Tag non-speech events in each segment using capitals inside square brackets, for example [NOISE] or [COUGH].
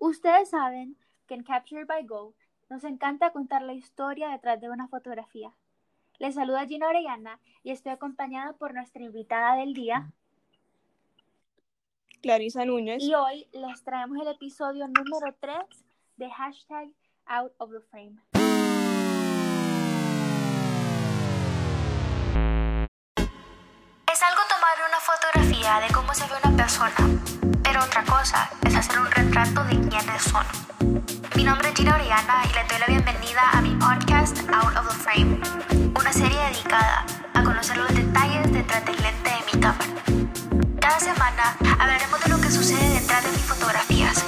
Ustedes saben que en Capture by Go nos encanta contar la historia detrás de una fotografía. Les saluda Gina Orellana y estoy acompañada por nuestra invitada del día, Clarisa Núñez. Y hoy les traemos el episodio número 3 de hashtag Out of the Frame. Es algo tomar una fotografía de cómo se ve una persona pero otra cosa es hacer un retrato de quiénes son. Mi nombre es Gina Oriana y le doy la bienvenida a mi podcast Out of the Frame, una serie dedicada a conocer los detalles detrás del lente de mi cámara. Cada semana hablaremos de lo que sucede detrás de mis fotografías,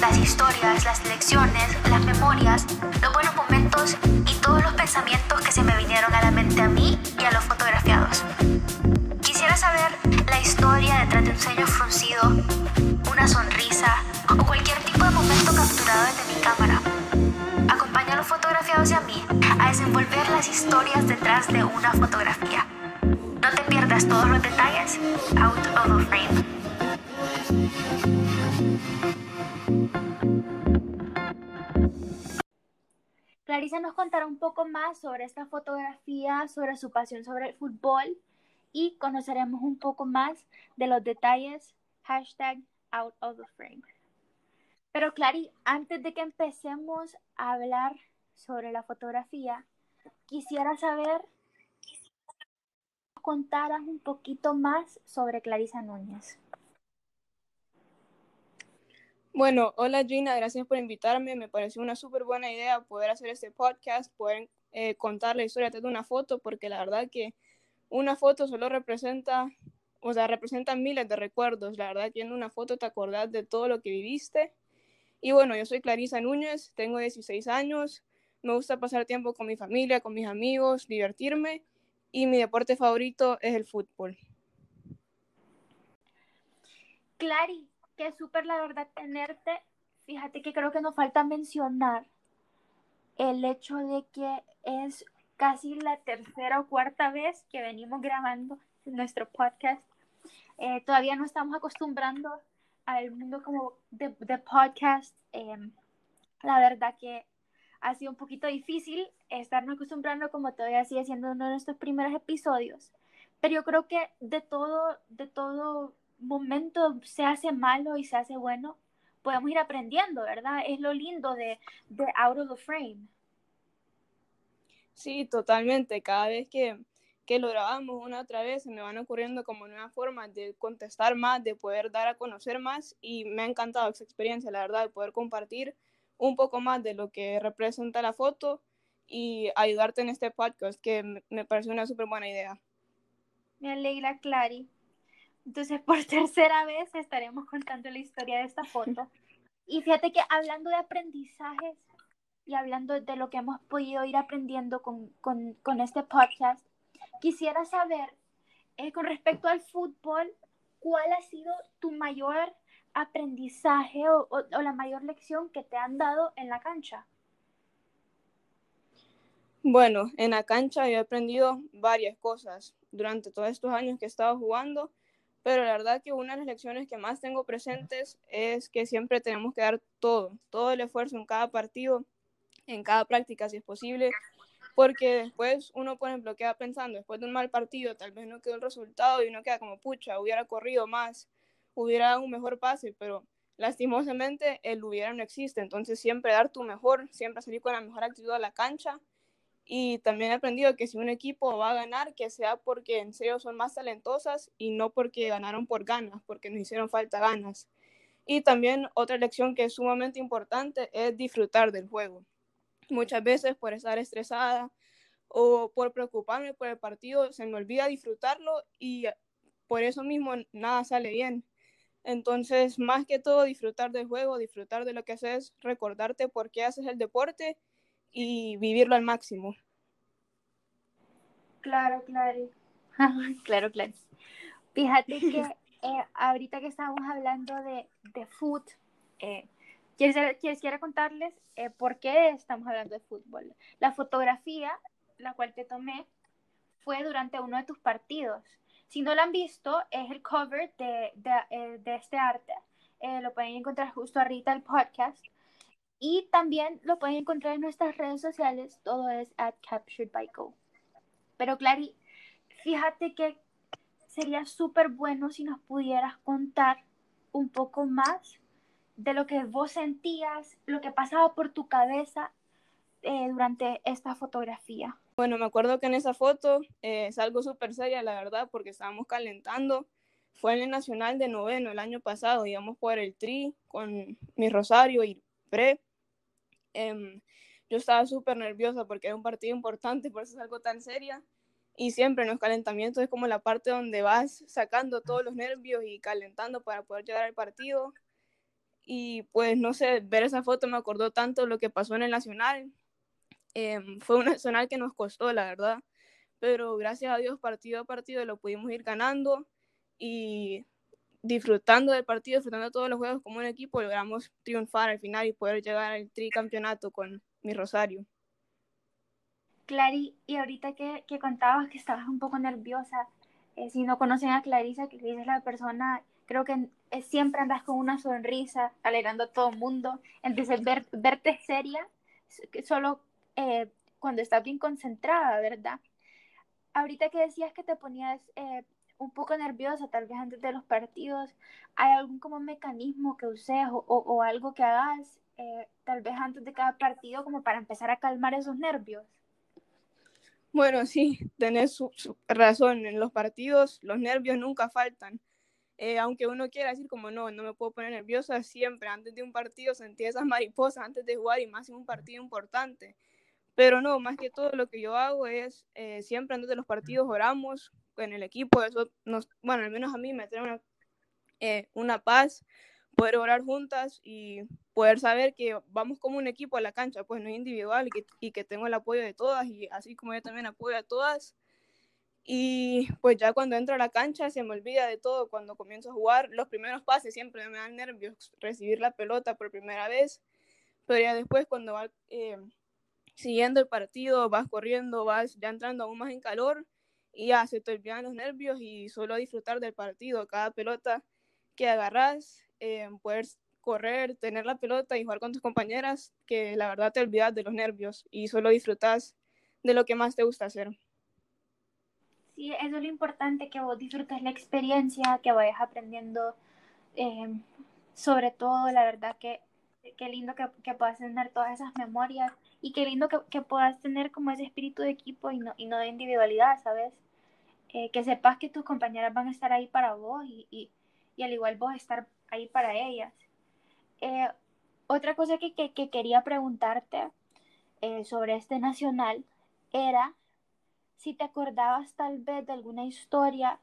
las historias, las lecciones, las memorias, los buenos momentos y todos los pensamientos que se me vinieron a la mente a mí y a los fotografiados. O cualquier tipo de momento capturado desde mi cámara. Acompaña a los fotografiados y a mí a desenvolver las historias detrás de una fotografía. No te pierdas todos los detalles out of the frame. Clarisa nos contará un poco más sobre esta fotografía, sobre su pasión sobre el fútbol y conoceremos un poco más de los detalles hashtag out of the frame. Pero Clary, antes de que empecemos a hablar sobre la fotografía, quisiera saber contaras un poquito más sobre Clarisa Núñez. Bueno, hola Gina, gracias por invitarme. Me pareció una súper buena idea poder hacer este podcast, poder eh, contar la historia de una foto, porque la verdad que una foto solo representa, o sea, representa miles de recuerdos. La verdad que en una foto te acordás de todo lo que viviste. Y bueno, yo soy Clarisa Núñez, tengo 16 años, me gusta pasar tiempo con mi familia, con mis amigos, divertirme y mi deporte favorito es el fútbol. Clary, qué súper la verdad tenerte. Fíjate que creo que nos falta mencionar el hecho de que es casi la tercera o cuarta vez que venimos grabando nuestro podcast. Eh, todavía no estamos acostumbrando al mundo como de, podcast. Em, la verdad que ha sido un poquito difícil estarnos acostumbrando como todavía sigue siendo uno de nuestros primeros episodios. Pero yo creo que de todo, de todo momento se hace malo y se hace bueno, podemos ir aprendiendo, ¿verdad? Es lo lindo de, de Out of the Frame. Sí, totalmente. Cada vez que, que lo grabamos una otra vez, se me van ocurriendo como nuevas formas de contestar más, de poder dar a conocer más y me ha encantado esa experiencia, la verdad, de poder compartir un poco más de lo que representa la foto y ayudarte en este podcast, que me parece una súper buena idea. Me alegra, Clary. Entonces, por [LAUGHS] tercera vez estaremos contando la historia de esta foto. [LAUGHS] Y fíjate que hablando de aprendizajes, y hablando de lo que hemos podido ir aprendiendo con, con, con este podcast, quisiera saber, eh, con respecto al fútbol, ¿cuál ha sido tu mayor aprendizaje o, o, la mayor lección que te han dado en la cancha? Bueno, en la cancha he aprendido varias cosas durante todos estos años que he estado jugando, pero la verdad que una de las lecciones que más tengo presentes es que siempre tenemos que dar todo, todo el esfuerzo en cada partido en cada práctica si es posible, porque después uno, por ejemplo, queda pensando, después de un mal partido, tal vez no quedó el resultado y uno queda como, pucha, hubiera corrido más, hubiera dado un mejor pase, pero lastimosamente el hubiera no existe, entonces siempre dar tu mejor, siempre salir con la mejor actitud a la cancha. Y también he aprendido que si un equipo va a ganar, que sea porque en serio son más talentosas y no porque ganaron por ganas, porque nos hicieron falta ganas. Y también otra lección que es sumamente importante es disfrutar del juego muchas veces por estar estresada o por preocuparme por el partido, se me olvida disfrutarlo y por eso mismo nada sale bien. Entonces, más que todo, disfrutar del juego, disfrutar de lo que haces, recordarte por qué haces el deporte y vivirlo al máximo. Claro, claro. [LAUGHS] claro, claro. Fíjate [LAUGHS] que eh, ahorita que estamos hablando de, de food, eh, Quisiera, contarles eh, por qué estamos hablando de fútbol. La fotografía, la cual te tomé, fue durante uno de tus partidos. Si no la han visto, es el cover de, de, eh, de este arte. Eh, lo pueden encontrar justo ahorita el podcast. Y también lo pueden encontrar en nuestras redes sociales. Todo es at Captured by Go. Pero Clary, fíjate que sería súper bueno si nos pudieras contar un poco más de lo que vos sentías, lo que pasaba por tu cabeza eh, durante esta fotografía. Bueno, me acuerdo que en esa foto eh, es algo súper seria, la verdad, porque estábamos calentando. Fue en el Nacional de Noveno el año pasado, íbamos por el tri con mi Rosario y Pre. Em, yo estaba súper nerviosa porque era un partido importante, por eso es algo tan seria. Y siempre en los calentamientos es como la parte donde vas sacando todos los nervios y calentando para poder llegar al partido. Y pues no sé, ver esa foto me acordó tanto lo que pasó en el Nacional. Em, fue un Nacional que nos costó, la verdad. Pero gracias a Dios, partido a partido lo pudimos ir ganando y disfrutando del partido, disfrutando de todos los juegos como un equipo, logramos triunfar al final y poder llegar al tricampeonato con mi Rosario. Clary, y ahorita que, que contabas que estabas un poco nerviosa, eh, si no conocen a Clarisa, que es la persona, creo que eh, siempre andas con una sonrisa, alegrando a todo el mundo, entonces ver, verte seria, solo eh, cuando estás bien concentrada, ¿verdad? Ahorita que decías que te ponías un poco nerviosa, tal vez antes de los partidos, ¿hay algún como mecanismo que uses o, o, algo que hagas, tal vez antes de cada partido, como para empezar a calmar esos nervios? Bueno, sí, tenés razón. En los partidos los nervios nunca faltan. Eh, aunque uno quiera decir como no, no me puedo poner nerviosa, siempre antes de un partido sentí esas mariposas antes de jugar y más en un partido importante. Pero no, más que todo lo que yo hago es eh, siempre antes de los partidos oramos en el equipo, eso nos, bueno, al menos a mí me trae una, eh, una paz poder orar juntas y poder saber que vamos como un equipo a la cancha, pues no es individual y que, y que tengo el apoyo de todas y así como yo también apoyo a todas. Y pues ya cuando entro a la cancha se me olvida de todo cuando comienzo a jugar. Los primeros pases siempre me dan nervios, recibir la pelota por primera vez, pero ya después cuando vas eh, siguiendo el partido, vas corriendo, vas ya entrando aún más en calor y ya se te olvidan los nervios y solo disfrutar del partido. Cada pelota que agarras eh, poder correr, tener la pelota y jugar con tus compañeras, que la verdad te olvidas de los nervios y solo disfrutas de lo que más te gusta hacer. Sí, eso es lo importante, que vos disfrutes la experiencia, que vayas aprendiendo eh, sobre todo, la verdad que qué lindo que, que, puedas tener todas esas memorias y qué lindo que, que, puedas tener como ese espíritu de equipo y no, y no de individualidad, ¿sabes? Eh, que sepas que tus compañeras van a estar ahí para vos y, y, y al igual vos estar ahí para ellas. Eh, otra cosa que, que, quería preguntarte eh, sobre este nacional era si te acordabas tal vez de alguna historia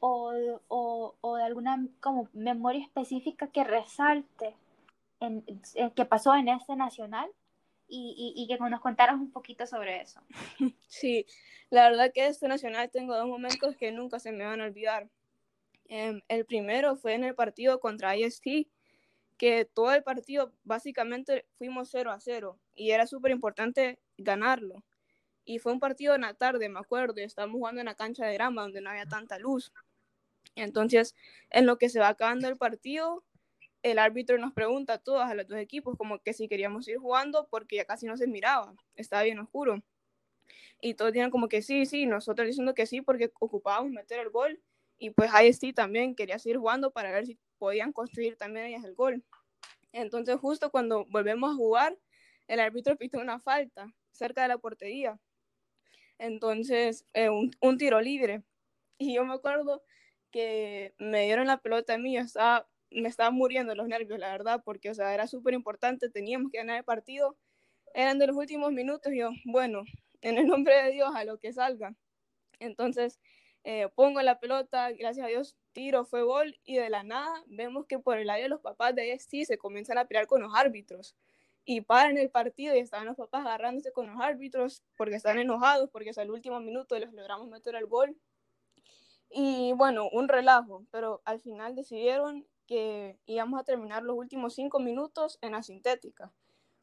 o, o, o de alguna como memoria específica que resalte en, eh, que pasó en este nacional y, y, que nos contaras un poquito sobre eso. [LAUGHS] Sí, la verdad que este nacional tengo dos momentos que nunca se me van a olvidar. Em, el primero fue en el partido contra IST, que todo el partido básicamente fuimos 0 a 0 y era súper importante ganarlo. Y fue un partido en la tarde, me acuerdo, y estábamos jugando en la cancha de grama donde no había tanta luz. Entonces, en lo que se va acabando el partido, el árbitro nos pregunta a todos, a los dos equipos, como que si queríamos ir jugando porque ya casi no se miraba, estaba bien oscuro. Y todos dijeron como que sí, sí, nosotros diciendo que sí porque ocupábamos meter el gol y pues IST también quería seguir jugando para ver si podían construir también ellas el gol. Entonces justo cuando volvemos a jugar, el árbitro pitó una falta cerca de la portería. Entonces, eh, un, un, tiro libre. Y yo me acuerdo que me dieron la pelota a mí, yo me estaba muriendo los nervios, la verdad, porque, o sea, era súper importante, teníamos que ganar el partido. Eran de los últimos minutos, yo, bueno, en el nombre de Dios, a lo que salga. Entonces, eh, pongo la pelota, gracias a Dios, tiro, fue gol, y de la nada vemos que por el área los papás de EST se comienzan a pelear con los árbitros. Y paran el partido y están los papás agarrándose con los árbitros porque están enojados, porque es el último minuto les logramos meter el gol. Y bueno, un relajo, pero al final decidieron que íbamos a terminar los últimos cinco minutos en la sintética.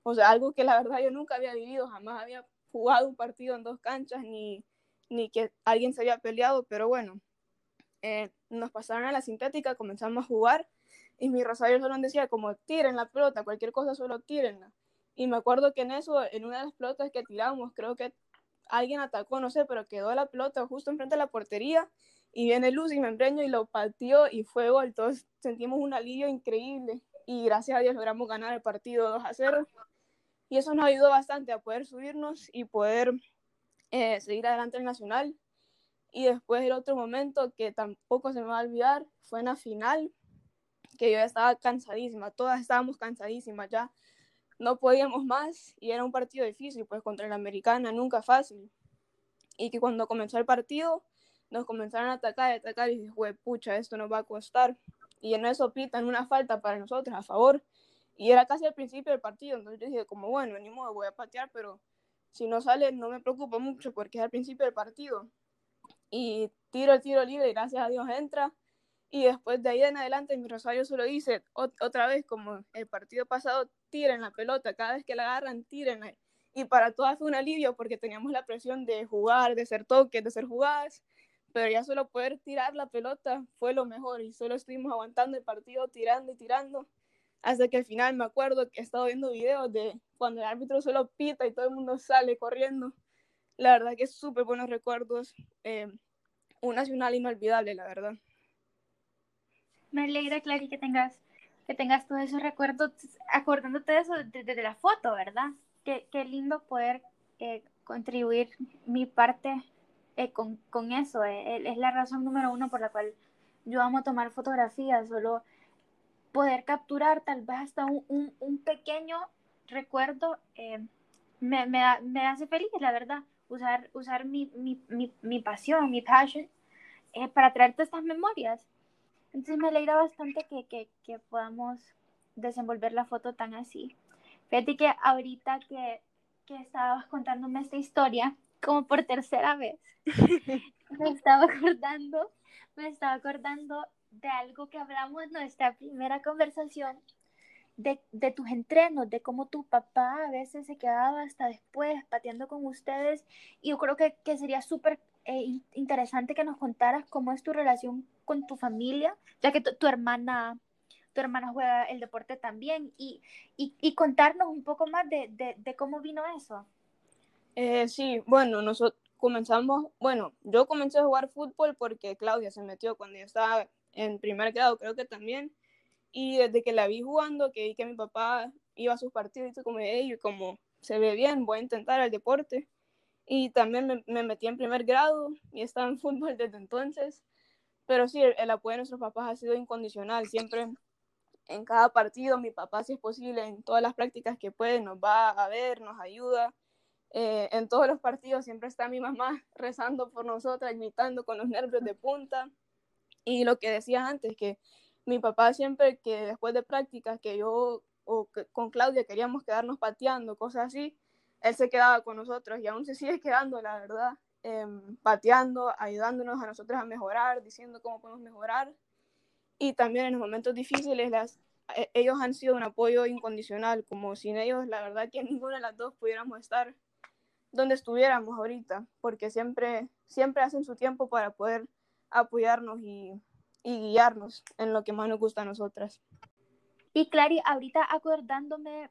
O sea, algo que la verdad yo nunca había vivido, jamás había jugado un partido en dos canchas, ni, ni que alguien se había peleado, pero bueno, eh, nos pasaron a la sintética, comenzamos a jugar y mi Rosario solo decía como tiren la pelota, cualquier cosa solo tírenla. Y me acuerdo que en eso, en una de las pelotas que tiramos, creo que alguien atacó, no sé, pero quedó la pelota justo enfrente de la portería y viene Luz y me empreño y lo pateó y fue gol. Todos sentimos un alivio increíble y gracias a Dios logramos ganar el partido 2 a 0. Y eso nos ayudó bastante a poder subirnos y poder eh, seguir adelante el Nacional. Y después el otro momento que tampoco se me va a olvidar fue en la final, que yo estaba cansadísima, todas estábamos cansadísimas ya, no podíamos más y era un partido difícil, pues contra la americana nunca fácil. Y que cuando comenzó el partido nos comenzaron a atacar y atacar y dije, pucha, esto nos va a costar. Y en eso pitan una falta para nosotros a favor. Y era casi al principio del partido, entonces yo dije, como bueno, ni modo, voy a patear, pero si no sale no me preocupa mucho porque es al principio del partido. Y tiro el tiro libre gracias a Dios entra. Y después de ahí en adelante mi Rosario solo dice otra vez como el partido pasado, tiren la pelota, cada vez que la agarran, tírenla. Y para todas fue un alivio porque teníamos la presión de jugar, de ser toques, de ser jugadas, pero ya solo poder tirar la pelota fue lo mejor y solo estuvimos aguantando el partido, tirando y tirando, hasta que al final me acuerdo que he estado viendo videos de cuando el árbitro solo pita y todo el mundo sale corriendo. La verdad que es súper buenos recuerdos, eh, un nacional inolvidable, la verdad. Me alegra, Clary, que tengas, que tengas todos esos recuerdos, acordándote de eso desde la foto, ¿verdad? Qué, qué lindo poder eh, contribuir mi parte eh, con, con, eso. Eh, es la razón número uno por la cual yo amo tomar fotografías, solo poder capturar tal vez hasta un, un, un pequeño recuerdo me, me, me, hace feliz, la verdad. Usar, usar mi, mi, mi, mi pasión, mi passion, para traerte estas memorias. Entonces me alegra bastante que, que, que podamos desenvolver la foto tan así. Fíjate que ahorita que, que estabas contándome esta historia, como por tercera vez, [LAUGHS] me estaba acordando, me estaba acordando de algo que hablamos en nuestra primera conversación, de, de, tus entrenos, de cómo tu papá a veces se quedaba hasta después pateando con ustedes. Y yo creo que, que sería súper eh, interesante que nos contaras cómo es tu relación con tu familia, ya que tu, hermana tu hermana juega el deporte también y, y, y contarnos un poco más de, de, de cómo vino eso. Eh, sí, bueno, nosotros comenzamos, bueno, yo comencé a jugar fútbol porque Claudia se metió cuando yo estaba en primer grado, creo que también, y desde que la vi jugando, que vi que mi papá iba a sus partidos y como, hey, como se ve bien, voy a intentar el deporte. Y también me, me metí en primer grado y estaba en fútbol desde entonces. Pero sí, el, apoyo de nuestros papás ha sido incondicional. Siempre en cada partido, mi papá, si es posible, en todas las prácticas que puede, nos va a ver, nos ayuda. Eh, en todos los partidos siempre está mi mamá [LAUGHS] rezando por nosotras, gritando con los nervios de punta. Y lo que decía antes, que mi papá siempre que después de prácticas que yo o con Claudia queríamos quedarnos pateando, cosas así, él se quedaba con nosotros y aún se sigue quedando, la verdad. Em, pateando, ayudándonos a nosotros a mejorar, diciendo cómo podemos mejorar. Y también en los momentos difíciles, las, e, ellos han sido un apoyo incondicional, como sin ellos, la verdad que [LAUGHS] ninguna de las dos pudiéramos estar donde estuviéramos ahorita, porque siempre, siempre hacen su tiempo para poder apoyarnos y, y guiarnos en lo que más nos gusta a nosotras. Y Clary, ahorita acordándome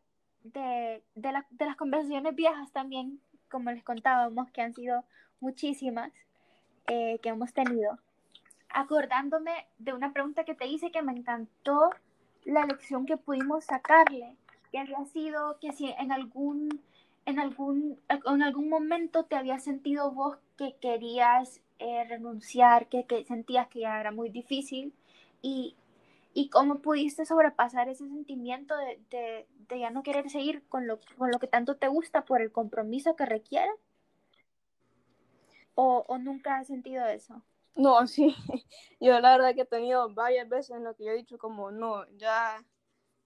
de, de, la, de las conversaciones viejas también, como les contábamos, que han sido muchísimas eh, que hemos tenido, acordándome de una pregunta que te hice que me encantó la lección que pudimos sacarle, que había sido que si en algún, en algún, en algún momento te había sentido vos que querías eh, renunciar, que, que, sentías que ya era muy difícil y, y cómo pudiste sobrepasar ese sentimiento de, de, ya no querer seguir con lo, con lo que tanto te gusta por el compromiso que requiere ¿O, o nunca has sentido eso? No, [LAUGHS] sí. Yo la verdad que he tenido varias veces en lo que yo he dicho como, no, ya,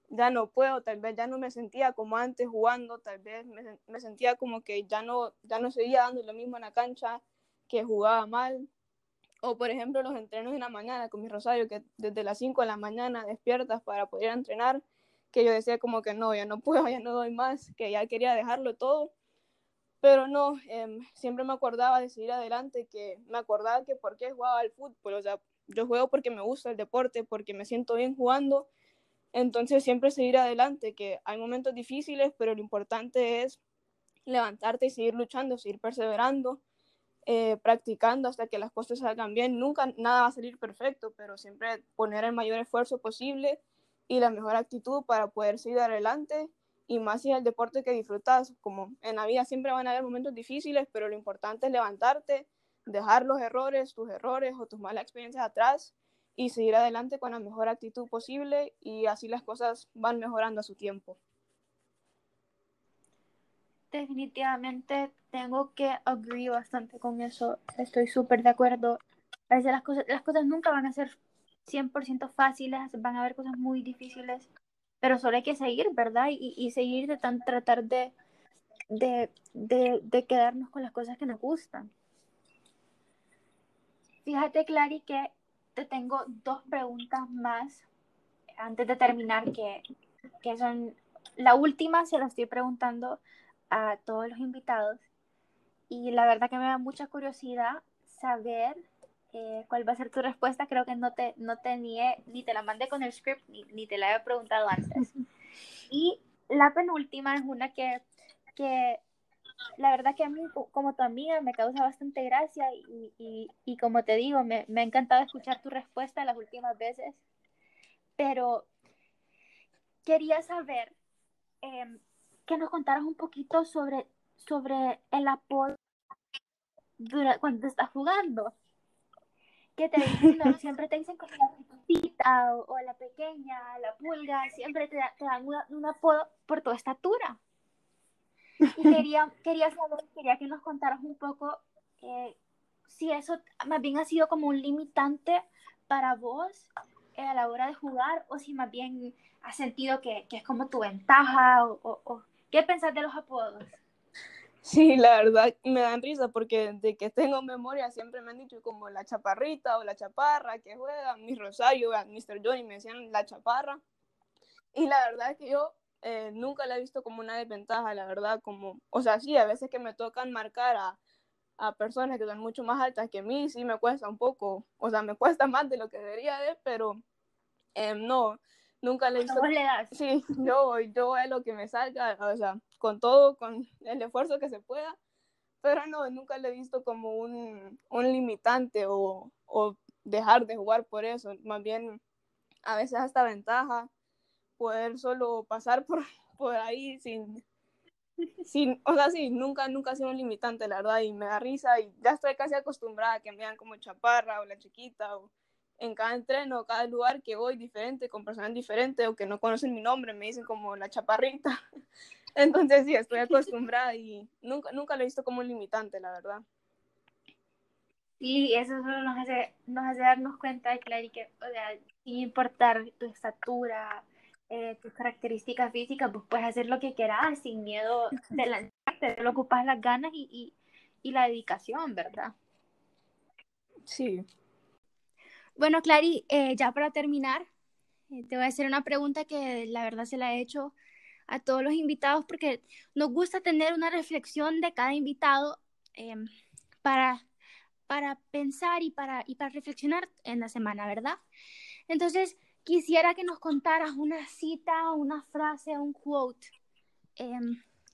ya no puedo, tal vez ya no me sentía como antes jugando, tal vez me, me sentía como que ya no, ya no seguía dando lo mismo en la cancha, que jugaba mal. O por ejemplo los entrenos en la mañana con mi Rosario, que desde las 5 de la mañana despiertas para poder entrenar, que yo decía como que no, ya no [LAUGHS] puedo, ya no doy más, que ya quería dejarlo todo. Pero no, em, siempre me acordaba de seguir adelante, que me acordaba que por qué jugaba al fútbol, o sea, yo juego porque me gusta el deporte, porque me siento bien jugando, Entonces siempre seguir adelante, que hay momentos difíciles, pero lo importante es levantarte y seguir luchando, seguir perseverando, eh, practicando hasta que las cosas salgan bien. Nunca nada va a salir perfecto, pero siempre poner el mayor esfuerzo posible y la mejor actitud para poder seguir adelante y más si es el deporte que disfrutas. Como en la vida siempre van a haber momentos difíciles, pero lo importante es levantarte, dejar los errores, tus errores o tus malas experiencias atrás y seguir adelante con la mejor actitud posible y así las cosas van mejorando a su tiempo. Definitivamente tengo que agree bastante con eso. Estoy súper de acuerdo. A veces las cosas, las cosas nunca van a ser 100% fáciles, van a haber cosas muy difíciles, pero solo hay que seguir, ¿verdad? Y, y seguir de tan, tratar de, de, de, de quedarnos con las cosas que nos gustan. Fíjate, Clary, que te tengo dos preguntas más antes de terminar, que, que son, la última se la estoy preguntando a todos los invitados y la verdad que me da mucha curiosidad saber eh, cuál va a ser tu respuesta. Creo que no te, no te ni, ni te la mandé con el script ni, ni te la había preguntado antes. [LAUGHS] Y la penúltima es una que, que la verdad que a mí, como tu amiga, me causa bastante gracia y, y, y como te digo, me, me, ha encantado escuchar tu respuesta las últimas veces, pero quería saber eh, que nos contaras un poquito sobre, sobre el apoyo durante, cuando estás jugando. Que te dicen, siempre te dicen como la chiquita o, la pequeña, la pulga, siempre te, te dan un apodo por tu estatura. Y quería, quería saber, quería que nos contaras un poco eh, si eso más bien ha sido como un limitante para vos a la hora de jugar o si más bien has sentido que, que es como tu ventaja o, o, qué pensás de los apodos. Sí, la verdad me dan risa porque de que tengo memoria siempre me han dicho como la chaparrita o la chaparra que juega, mi Rosario, Mr. Johnny me decían la chaparra. Y la verdad es que yo eh, nunca la he visto como una desventaja, la verdad, como, o sea, sí, a veces que me tocan marcar a, a personas que son mucho más altas que mí, sí me cuesta un poco, o sea, me cuesta más de lo que debería de, pero eh, no, nunca le he visto. le das? [LAUGHS] Sí, yo, yo voy a lo que me salga, o sea, con todo, con el esfuerzo que se pueda, pero no, nunca le he visto como un, un limitante o, o dejar de jugar por eso, más bien a veces hasta ventaja poder solo pasar por, [LAUGHS] por ahí sin, sin, o sea, sí, nunca, nunca ha sido un limitante, la verdad, y me da risa y ya estoy casi acostumbrada a que me vean como chaparra o la chiquita o en cada entreno, cada lugar que voy diferente, con personas diferentes o que no conocen mi nombre, me dicen como la chaparrita. [LAUGHS] Entonces sí, estoy acostumbrada y nunca, nunca lo he visto como un limitante, la verdad. Y eso solo nos hace, nos hace darnos cuenta, Clary, que, o sea, sin importar tu estatura, eh, tus características físicas, pues puedes hacer lo que quieras sin miedo de lanzarte, solo ocupas las ganas y, y, y, la dedicación, ¿verdad? Sí. Bueno, Clary, eh, ya para terminar, eh, te voy a hacer una pregunta que la verdad se la he hecho a todos los invitados porque nos gusta tener una reflexión de cada invitado eh, para, para pensar y para, y para reflexionar en la semana, ¿verdad? Entonces, quisiera que nos contaras una cita, una frase, un quote eh,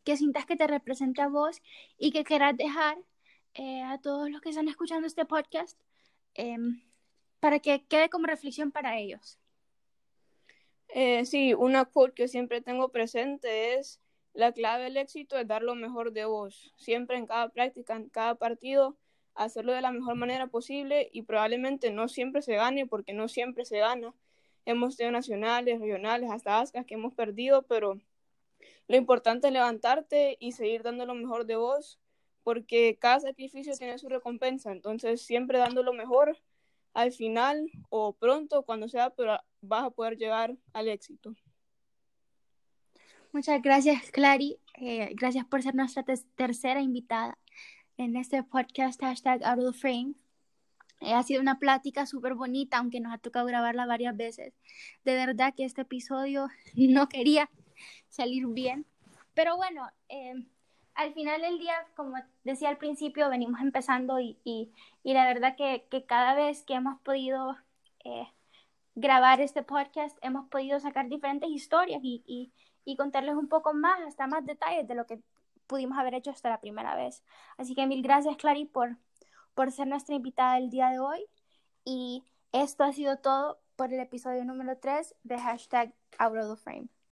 que sientas que te represente a vos y que quieras dejar eh, a todos los que están escuchando este podcast eh, para que quede como reflexión para ellos. Eh, sí, una quote que siempre tengo presente es la clave del éxito es dar lo mejor de vos, siempre en cada práctica, en cada partido, hacerlo de la mejor manera posible y probablemente no siempre se gane porque no siempre se gana hemos tenido nacionales, regionales, hasta ASCAS que hemos perdido, pero lo importante es levantarte y seguir dando lo mejor de vos, porque cada sacrificio tiene su recompensa, entonces siempre dando lo mejor al final o pronto, cuando sea, pero vas a poder llegar al éxito. Muchas gracias, Clary. Eh, gracias por ser nuestra tercera invitada en este podcast hashtag Out of Frame. Eh, ha sido una plática súper bonita, aunque nos ha tocado grabarla varias veces. De verdad que este episodio [LAUGHS] no quería salir bien. Pero bueno, eh, al final del día, como decía al principio, venimos empezando y, y, la verdad que, que, cada vez que hemos podido eh, grabar este podcast hemos podido sacar diferentes historias y, y, y contarles un poco más, hasta más detalles de lo que pudimos haber hecho hasta la primera vez. Así que mil gracias, Clary, por, por ser nuestra invitada el día de hoy. Y esto ha sido todo por el episodio número 3 de hashtag Out of the Frame.